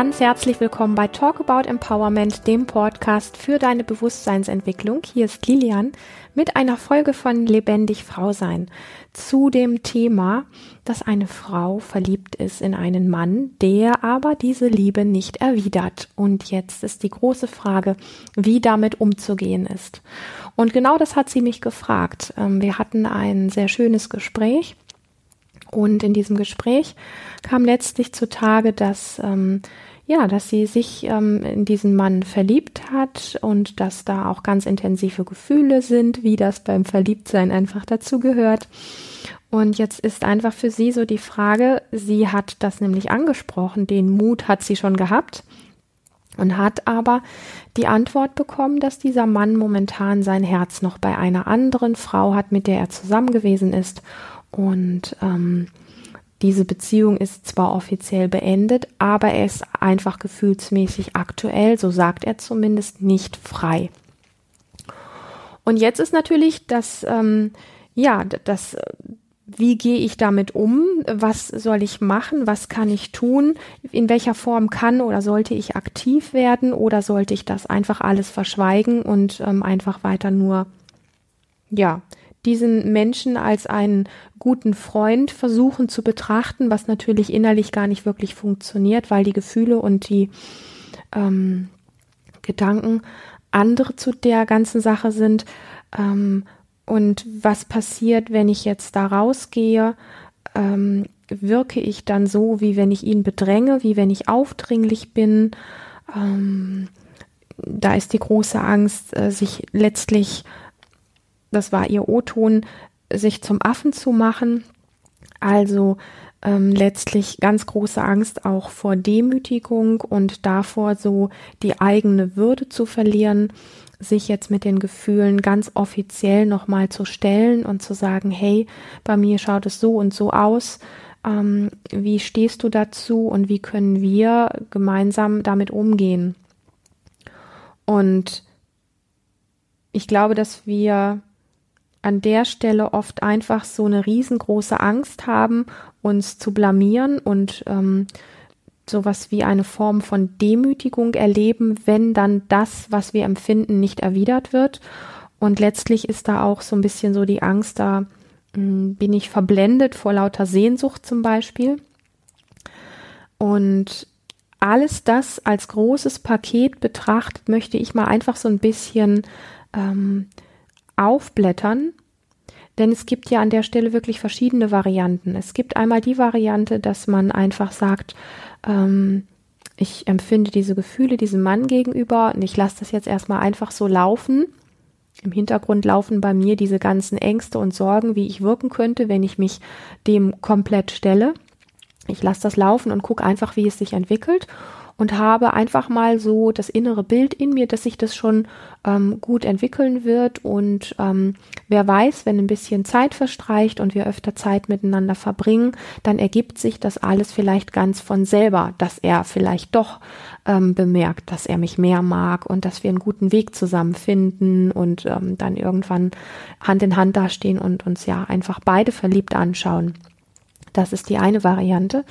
ganz herzlich willkommen bei Talk About Empowerment, dem Podcast für deine Bewusstseinsentwicklung. Hier ist Lilian mit einer Folge von Lebendig Frau sein zu dem Thema, dass eine Frau verliebt ist in einen Mann, der aber diese Liebe nicht erwidert. Und jetzt ist die große Frage, wie damit umzugehen ist. Und genau das hat sie mich gefragt. Ähm, wir hatten ein sehr schönes Gespräch und in diesem Gespräch kam letztlich zutage, dass ähm, ja, dass sie sich ähm, in diesen Mann verliebt hat und dass da auch ganz intensive Gefühle sind, wie das beim Verliebtsein einfach dazu gehört. Und jetzt ist einfach für sie so die Frage, sie hat das nämlich angesprochen, den Mut hat sie schon gehabt und hat aber die Antwort bekommen, dass dieser Mann momentan sein Herz noch bei einer anderen Frau hat, mit der er zusammen gewesen ist und ähm, diese Beziehung ist zwar offiziell beendet, aber er ist einfach gefühlsmäßig aktuell, so sagt er zumindest, nicht frei. Und jetzt ist natürlich das, ähm, ja, das, wie gehe ich damit um? Was soll ich machen? Was kann ich tun? In welcher Form kann oder sollte ich aktiv werden oder sollte ich das einfach alles verschweigen und ähm, einfach weiter nur, ja, diesen Menschen als einen guten Freund versuchen zu betrachten, was natürlich innerlich gar nicht wirklich funktioniert, weil die Gefühle und die ähm, Gedanken andere zu der ganzen Sache sind. Ähm, und was passiert, wenn ich jetzt da rausgehe? Ähm, wirke ich dann so, wie wenn ich ihn bedränge, wie wenn ich aufdringlich bin? Ähm, da ist die große Angst, äh, sich letztlich das war ihr O-Ton, sich zum Affen zu machen. Also ähm, letztlich ganz große Angst auch vor Demütigung und davor so die eigene Würde zu verlieren, sich jetzt mit den Gefühlen ganz offiziell nochmal zu stellen und zu sagen, hey, bei mir schaut es so und so aus. Ähm, wie stehst du dazu und wie können wir gemeinsam damit umgehen? Und ich glaube, dass wir an der Stelle oft einfach so eine riesengroße Angst haben, uns zu blamieren und ähm, sowas wie eine Form von Demütigung erleben, wenn dann das, was wir empfinden, nicht erwidert wird. Und letztlich ist da auch so ein bisschen so die Angst, da mh, hm, bin ich verblendet vor lauter Sehnsucht zum Beispiel. Und alles das als großes Paket betrachtet, möchte ich mal einfach so ein bisschen ähm, aufblättern, denn es gibt ja an der Stelle wirklich verschiedene Varianten. Es gibt einmal die Variante, dass man einfach sagt, ähm, ich empfinde diese Gefühle diesem Mann gegenüber und ich lasse das jetzt erstmal einfach so laufen. Im Hintergrund laufen bei mir diese ganzen Ängste und Sorgen, wie ich wirken könnte, wenn ich mich dem komplett stelle. Ich lasse das laufen und gucke einfach, wie es sich entwickelt und habe einfach mal so das innere Bild in mir, dass sich das schon ähm, gut entwickeln wird und ähm, wer weiß, wenn ein bisschen Zeit verstreicht und wir öfter Zeit miteinander verbringen, dann ergibt sich das alles vielleicht ganz von selber, dass er vielleicht doch ähm, bemerkt, dass er mich mehr mag und dass wir einen guten Weg zusammen finden und ähm, dann irgendwann Hand in Hand dastehen und uns ja einfach beide verliebt anschauen. Das ist die eine Variante.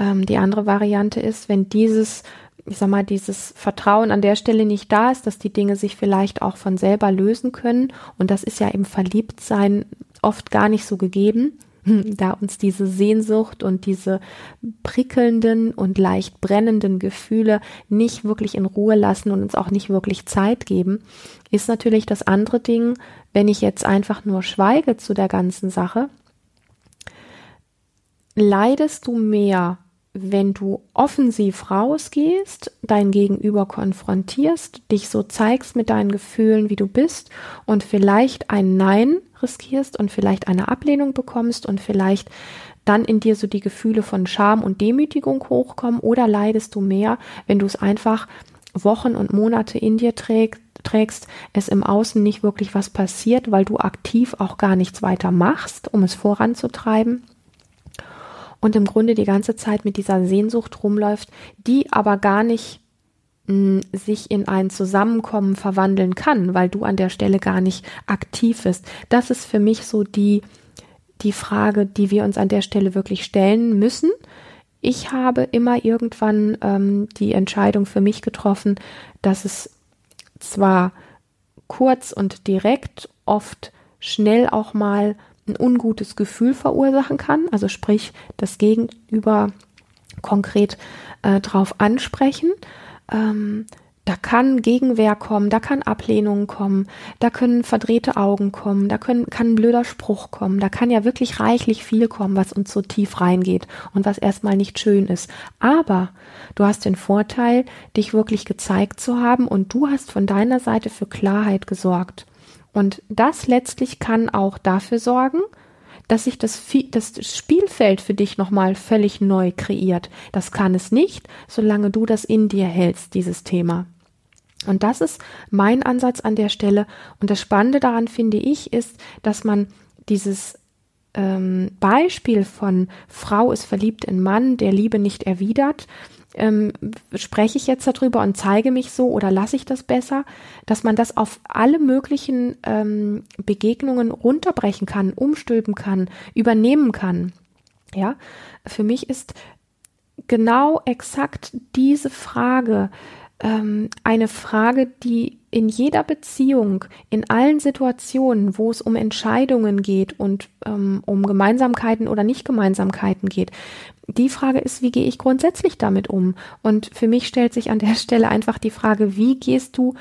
Ähm, die andere Variante ist, wenn dieses, ich sag mal, dieses Vertrauen an der Stelle nicht da ist, dass die Dinge sich vielleicht auch von selber lösen können. Und das ist ja im Verliebtsein oft gar nicht so gegeben, da uns diese Sehnsucht und diese prickelnden und leicht brennenden Gefühle nicht wirklich in Ruhe lassen und uns auch nicht wirklich Zeit geben, ist natürlich das andere Ding, wenn ich jetzt einfach nur schweige zu der ganzen Sache, leidest du mehr, wenn du offensiv rausgehst, dein Gegenüber konfrontierst, dich so zeigst mit deinen Gefühlen, wie du bist und vielleicht ein Nein riskierst und vielleicht eine Ablehnung bekommst und vielleicht dann in dir so die Gefühle von Scham und Demütigung hochkommen oder leidest du mehr, wenn du es einfach Wochen und Monate in dir trägst, trägst, es im Außen nicht wirklich was passiert, weil du aktiv auch gar nichts weiter machst, um es voranzutreiben und im Grunde die ganze Zeit mit dieser Sehnsucht rumläuft, die aber gar nicht hm, sich in ein Zusammenkommen verwandeln kann, weil du an der Stelle gar nicht aktiv bist. Das ist für mich so die, die Frage, die wir uns an der Stelle wirklich stellen müssen. ich habe immer irgendwann ähm, die Entscheidung für mich getroffen, dass es zwar kurz und direkt oft schnell auch mal ein ungutes Gefühl verursachen kann, also sprich das Gegenüber konkret äh, drauf ansprechen. Ähm, da kann Gegenwehr kommen, da kann Ablehnung kommen, da können verdrehte Augen kommen, da können, kann ein blöder Spruch kommen, da kann ja wirklich reichlich viel kommen, was uns so tief reingeht und was erstmal nicht schön ist. Aber du hast den Vorteil, dich wirklich gezeigt zu haben und du hast von deiner Seite für Klarheit gesorgt. Und das letztlich kann auch dafür sorgen, dass sich das, das Spielfeld für dich nochmal völlig neu kreiert. Das kann es nicht, solange du das in dir hältst, dieses Thema. Und das ist mein Ansatz an der Stelle. Und das Spannende daran finde ich ist, dass man dieses ähm, Beispiel von Frau ist verliebt in Mann, der Liebe nicht erwidert, ähm, spreche ich jetzt darüber und zeige mich so oder lasse ich das besser, dass man das auf alle möglichen ähm, Begegnungen runterbrechen kann, umstülpen kann, übernehmen kann. Ja, für mich ist genau exakt diese Frage ähm, eine Frage, die in jeder Beziehung, in allen Situationen, wo es um Entscheidungen geht und ähm, um Gemeinsamkeiten oder Nicht-Gemeinsamkeiten geht, die Frage ist, wie gehe ich grundsätzlich damit um? Und für mich stellt sich an der Stelle einfach die Frage, wie gehst du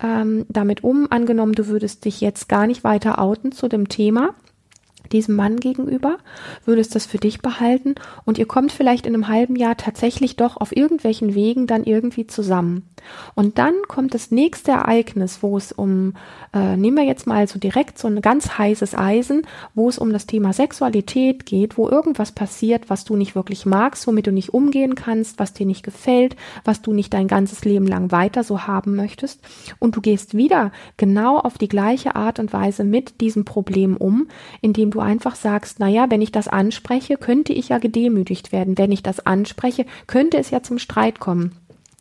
ähm, damit um? Angenommen, du würdest dich jetzt gar nicht weiter outen zu dem Thema diesem Mann gegenüber, würdest das für dich behalten und ihr kommt vielleicht in einem halben Jahr tatsächlich doch auf irgendwelchen Wegen dann irgendwie zusammen. Und dann kommt das nächste Ereignis, wo es um, äh, nehmen wir jetzt mal so direkt so ein ganz heißes Eisen, wo es um das Thema Sexualität geht, wo irgendwas passiert, was du nicht wirklich magst, womit du nicht umgehen kannst, was dir nicht gefällt, was du nicht dein ganzes Leben lang weiter so haben möchtest. Und du gehst wieder genau auf die gleiche Art und Weise mit diesem Problem um, indem du du einfach sagst, naja, wenn ich das anspreche, könnte ich ja gedemütigt werden. Wenn ich das anspreche, könnte es ja zum Streit kommen.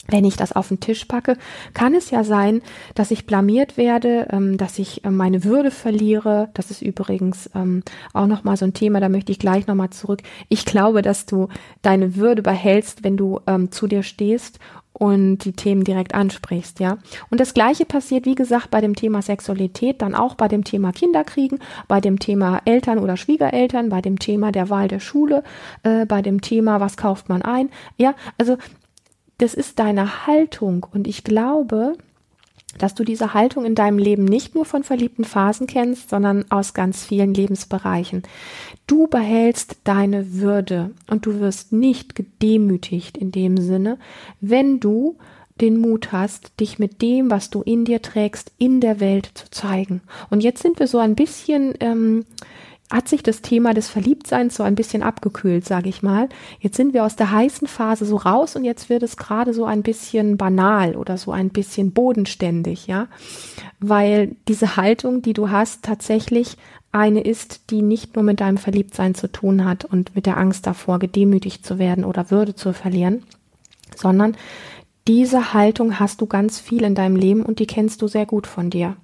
Wenn ich das auf den Tisch packe, kann es ja sein, dass ich blamiert werde, ähm, dass ich äh, meine Würde verliere. Das ist übrigens ähm, auch nochmal so ein Thema, da möchte ich gleich nochmal zurück. Ich glaube, dass du deine Würde behältst, wenn du ähm, zu dir stehst und die Themen direkt ansprichst, ja. Und das Gleiche passiert, wie gesagt, bei dem Thema Sexualität, dann auch bei dem Thema Kinderkriegen, bei dem Thema Eltern oder Schwiegereltern, bei dem Thema der Wahl der Schule, äh, bei dem Thema, was kauft man ein, ja. Also, das ist deine Haltung und ich glaube, dass du diese Haltung in deinem Leben nicht nur von verliebten Phasen kennst, sondern aus ganz vielen Lebensbereichen. Du behältst deine Würde und du wirst nicht gedemütigt in dem Sinne, wenn du den Mut hast, dich mit dem, was du in dir trägst, in der Welt zu zeigen. Und jetzt sind wir so ein bisschen ähm, hat sich das Thema des Verliebtseins so ein bisschen abgekühlt, sage ich mal. Jetzt sind wir aus der heißen Phase so raus und jetzt wird es gerade so ein bisschen banal oder so ein bisschen bodenständig, ja, weil diese Haltung, die du hast, tatsächlich eine ist, die nicht nur mit deinem Verliebtsein zu tun hat und mit der Angst davor, gedemütigt zu werden oder Würde zu verlieren, sondern diese Haltung hast du ganz viel in deinem Leben und die kennst du sehr gut von dir.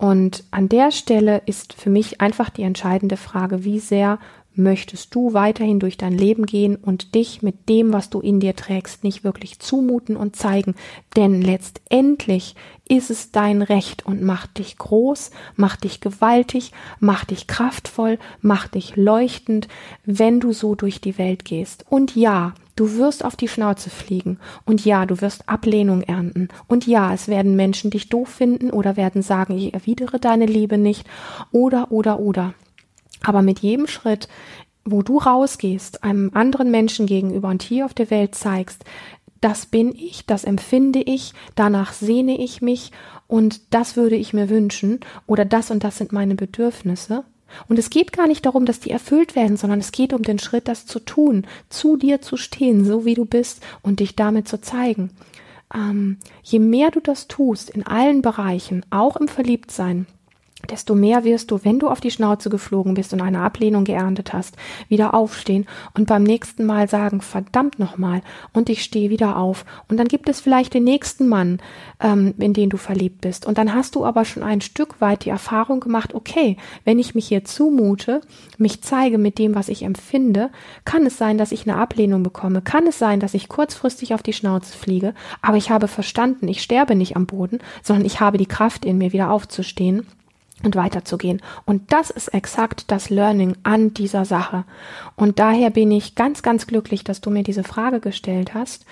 Und an der Stelle ist für mich einfach die entscheidende Frage, wie sehr möchtest du weiterhin durch dein Leben gehen und dich mit dem, was du in dir trägst, nicht wirklich zumuten und zeigen. Denn letztendlich ist es dein Recht und macht dich groß, macht dich gewaltig, macht dich kraftvoll, macht dich leuchtend, wenn du so durch die Welt gehst. Und ja, Du wirst auf die Schnauze fliegen. Und ja, du wirst Ablehnung ernten. Und ja, es werden Menschen dich doof finden oder werden sagen, ich erwidere deine Liebe nicht. Oder, oder, oder. Aber mit jedem Schritt, wo du rausgehst, einem anderen Menschen gegenüber und hier auf der Welt zeigst, das bin ich, das empfinde ich, danach sehne ich mich und das würde ich mir wünschen oder das und das sind meine Bedürfnisse, und es geht gar nicht darum, dass die erfüllt werden, sondern es geht um den Schritt, das zu tun, zu dir zu stehen, so wie du bist und dich damit zu zeigen. Ähm, je mehr du das tust, in allen Bereichen, auch im Verliebtsein, desto mehr wirst du, wenn du auf die Schnauze geflogen bist und eine Ablehnung geerntet hast, wieder aufstehen und beim nächsten Mal sagen, verdammt nochmal, und ich stehe wieder auf. Und dann gibt es vielleicht den nächsten Mann, ähm, in den du verliebt bist. Und dann hast du aber schon ein Stück weit die Erfahrung gemacht, okay, wenn ich mich hier zumute, mich zeige mit dem, was ich empfinde, kann es sein, dass ich eine Ablehnung bekomme, kann es sein, dass ich kurzfristig auf die Schnauze fliege, aber ich habe verstanden, ich sterbe nicht am Boden, sondern ich habe die Kraft in mir, wieder aufzustehen und weiterzugehen. Und das ist exakt das Learning an dieser Sache. Und daher bin ich ganz, ganz glücklich, dass du mir diese Frage gestellt hast,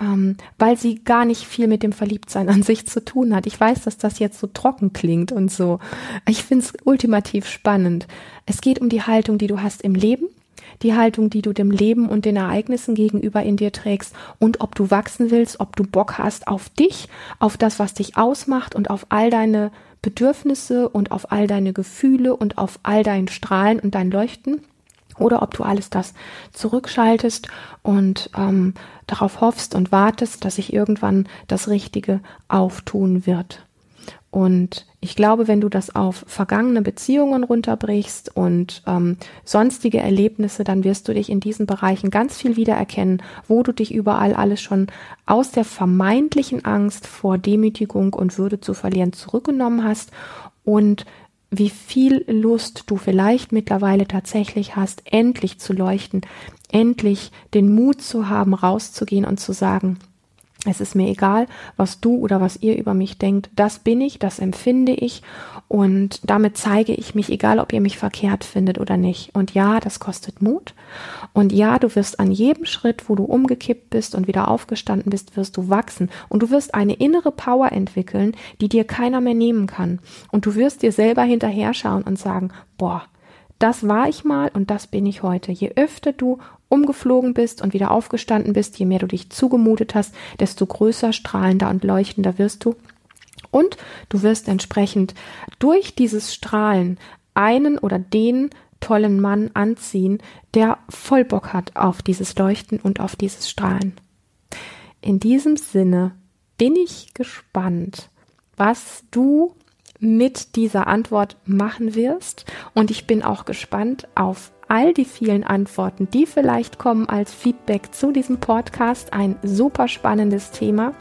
ähm, weil sie gar nicht viel mit dem Verliebtsein an sich zu tun hat. Ich weiß, dass das jetzt so trocken klingt und so. Ich finde es ultimativ spannend. Es geht um die Haltung, die du hast im Leben, die Haltung, die du dem Leben und den Ereignissen gegenüber in dir trägst und ob du wachsen willst, ob du Bock hast auf dich, auf das, was dich ausmacht und auf all deine Bedürfnisse und auf all deine Gefühle und auf all dein Strahlen und dein Leuchten oder ob du alles das zurückschaltest und ähm, darauf hoffst und wartest, dass sich irgendwann das Richtige auftun wird. Und ich glaube, wenn du das auf vergangene Beziehungen runterbrichst und ähm, sonstige Erlebnisse, dann wirst du dich in diesen Bereichen ganz viel wiedererkennen, wo du dich überall alles schon aus der vermeintlichen Angst vor Demütigung und Würde zu verlieren zurückgenommen hast und wie viel Lust du vielleicht mittlerweile tatsächlich hast, endlich zu leuchten, endlich den Mut zu haben, rauszugehen und zu sagen, es ist mir egal, was du oder was ihr über mich denkt. Das bin ich, das empfinde ich und damit zeige ich mich, egal ob ihr mich verkehrt findet oder nicht. Und ja, das kostet Mut. Und ja, du wirst an jedem Schritt, wo du umgekippt bist und wieder aufgestanden bist, wirst du wachsen. Und du wirst eine innere Power entwickeln, die dir keiner mehr nehmen kann. Und du wirst dir selber hinterher schauen und sagen, boah, das war ich mal und das bin ich heute. Je öfter du umgeflogen bist und wieder aufgestanden bist, je mehr du dich zugemutet hast, desto größer, strahlender und leuchtender wirst du. Und du wirst entsprechend durch dieses Strahlen einen oder den tollen Mann anziehen, der voll Bock hat auf dieses Leuchten und auf dieses Strahlen. In diesem Sinne bin ich gespannt, was du mit dieser Antwort machen wirst. Und ich bin auch gespannt auf all die vielen Antworten, die vielleicht kommen als Feedback zu diesem Podcast. Ein super spannendes Thema.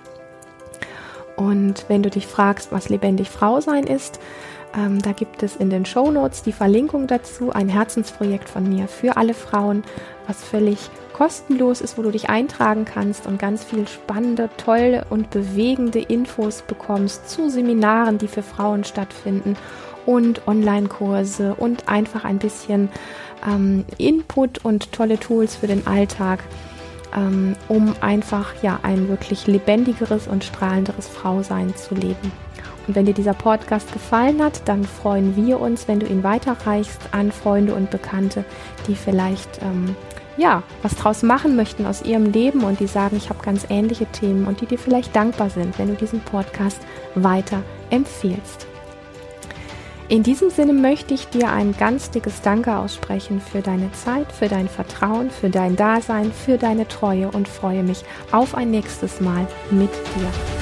Und wenn du dich fragst, was lebendig Frau sein ist, ähm, da gibt es in den Show Notes die Verlinkung dazu, ein Herzensprojekt von mir für alle Frauen, was völlig kostenlos ist, wo du dich eintragen kannst und ganz viel spannende, tolle und bewegende Infos bekommst zu Seminaren, die für Frauen stattfinden und Online-Kurse und einfach ein bisschen ähm, Input und tolle Tools für den Alltag, ähm, um einfach ja ein wirklich lebendigeres und strahlenderes Frausein zu leben. Und wenn dir dieser Podcast gefallen hat, dann freuen wir uns, wenn du ihn weiterreichst an Freunde und Bekannte, die vielleicht ähm, ja was draus machen möchten aus ihrem Leben und die sagen, ich habe ganz ähnliche Themen und die dir vielleicht dankbar sind, wenn du diesen Podcast weiter empfiehlst. In diesem Sinne möchte ich dir ein ganz dickes Danke aussprechen für deine Zeit, für dein Vertrauen, für dein Dasein, für deine Treue und freue mich auf ein nächstes Mal mit dir.